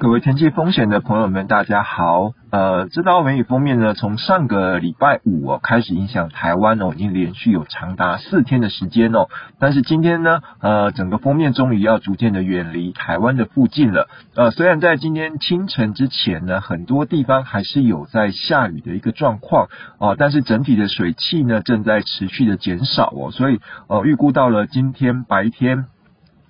各位天气风险的朋友们，大家好。呃，这道梅雨封面呢，从上个礼拜五哦开始影响台湾哦，已经连续有长达四天的时间哦。但是今天呢，呃，整个封面终于要逐渐的远离台湾的附近了。呃，虽然在今天清晨之前呢，很多地方还是有在下雨的一个状况哦，但是整体的水汽呢正在持续的减少哦，所以呃，预估到了今天白天。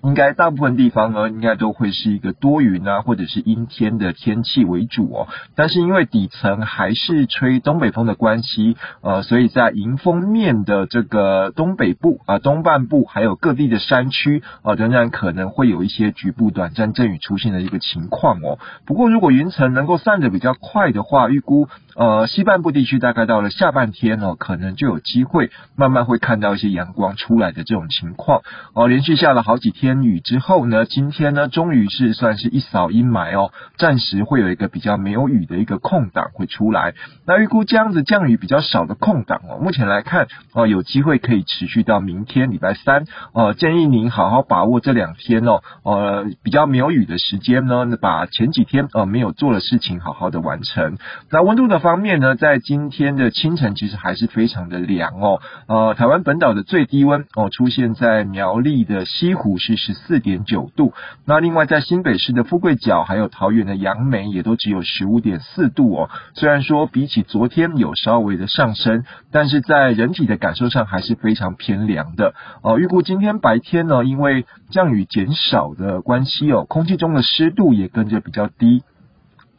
应该大部分地方呢，应该都会是一个多云啊，或者是阴天的天气为主哦。但是因为底层还是吹东北风的关系，呃，所以在迎风面的这个东北部啊、东半部，还有各地的山区啊、呃，仍然可能会有一些局部短暂阵雨出现的一个情况哦。不过如果云层能够散得比较快的话，预估呃西半部地区大概到了下半天哦，可能就有机会慢慢会看到一些阳光出来的这种情况哦、连续下了好几天。天雨之后呢，今天呢，终于是算是一扫阴霾哦，暂时会有一个比较没有雨的一个空档会出来。那预估这样子降雨比较少的空档哦，目前来看哦，有机会可以持续到明天礼拜三哦。建议您好好把握这两天哦，呃，比较没有雨的时间呢，把前几天呃没有做的事情好好的完成。那温度的方面呢，在今天的清晨其实还是非常的凉哦。呃，台湾本岛的最低温哦，出现在苗栗的西湖是。十四点九度，那另外在新北市的富贵角，还有桃园的杨梅，也都只有十五点四度哦。虽然说比起昨天有稍微的上升，但是在人体的感受上还是非常偏凉的哦。预估今天白天呢，因为降雨减少的关系哦，空气中的湿度也跟着比较低。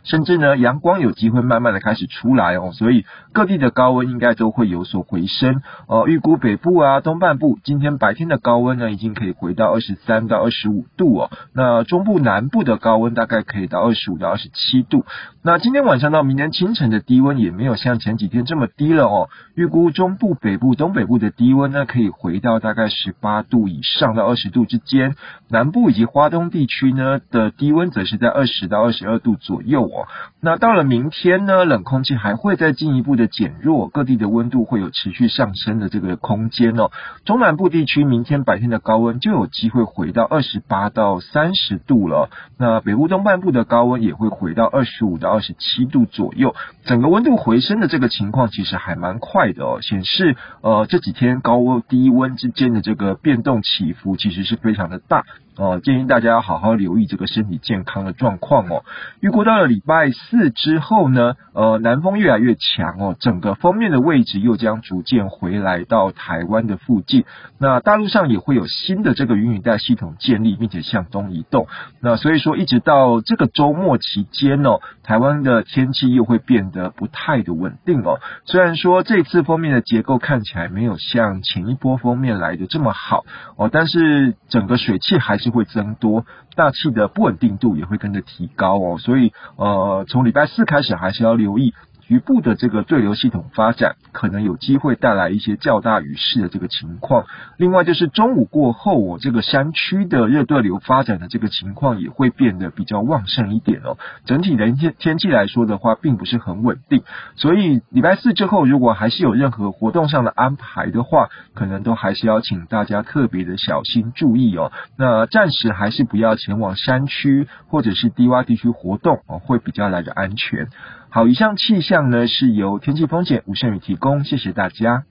甚至呢，阳光有机会慢慢的开始出来哦，所以各地的高温应该都会有所回升哦。预估北部啊、东半部今天白天的高温呢，已经可以回到二十三到二十五度哦。那中部、南部的高温大概可以到二十五到二十七度。那今天晚上到明天清晨的低温也没有像前几天这么低了哦。预估中部、北部、东北部的低温呢，可以回到大概十八度以上到二十度之间。南部以及花东地区呢的低温则是在二十到二十二度左右。那到了明天呢，冷空气还会再进一步的减弱，各地的温度会有持续上升的这个空间哦。中南部地区明天白天的高温就有机会回到二十八到三十度了。那北部东半部的高温也会回到二十五到二十七度左右。整个温度回升的这个情况其实还蛮快的哦，显示呃这几天高温低温之间的这个变动起伏其实是非常的大。哦，建议大家要好好留意这个身体健康的状况哦。预估到了礼拜四之后呢，呃，南风越来越强哦，整个锋面的位置又将逐渐回来到台湾的附近。那大陆上也会有新的这个云雨带系统建立，并且向东移动。那所以说，一直到这个周末期间哦，台湾的天气又会变得不太的稳定哦。虽然说这次锋面的结构看起来没有像前一波锋面来的这么好哦，但是整个水汽还。就会增多，大气的不稳定度也会跟着提高哦，所以呃，从礼拜四开始还是要留意。局部的这个对流系统发展，可能有机会带来一些较大雨势的这个情况。另外就是中午过后，我这个山区的热对流发展的这个情况也会变得比较旺盛一点哦。整体的天天气来说的话，并不是很稳定。所以礼拜四之后，如果还是有任何活动上的安排的话，可能都还是要请大家特别的小心注意哦。那暂时还是不要前往山区或者是低洼地区活动哦，会比较来的安全。好，以上气象呢是由天气风险吴胜宇提供，谢谢大家。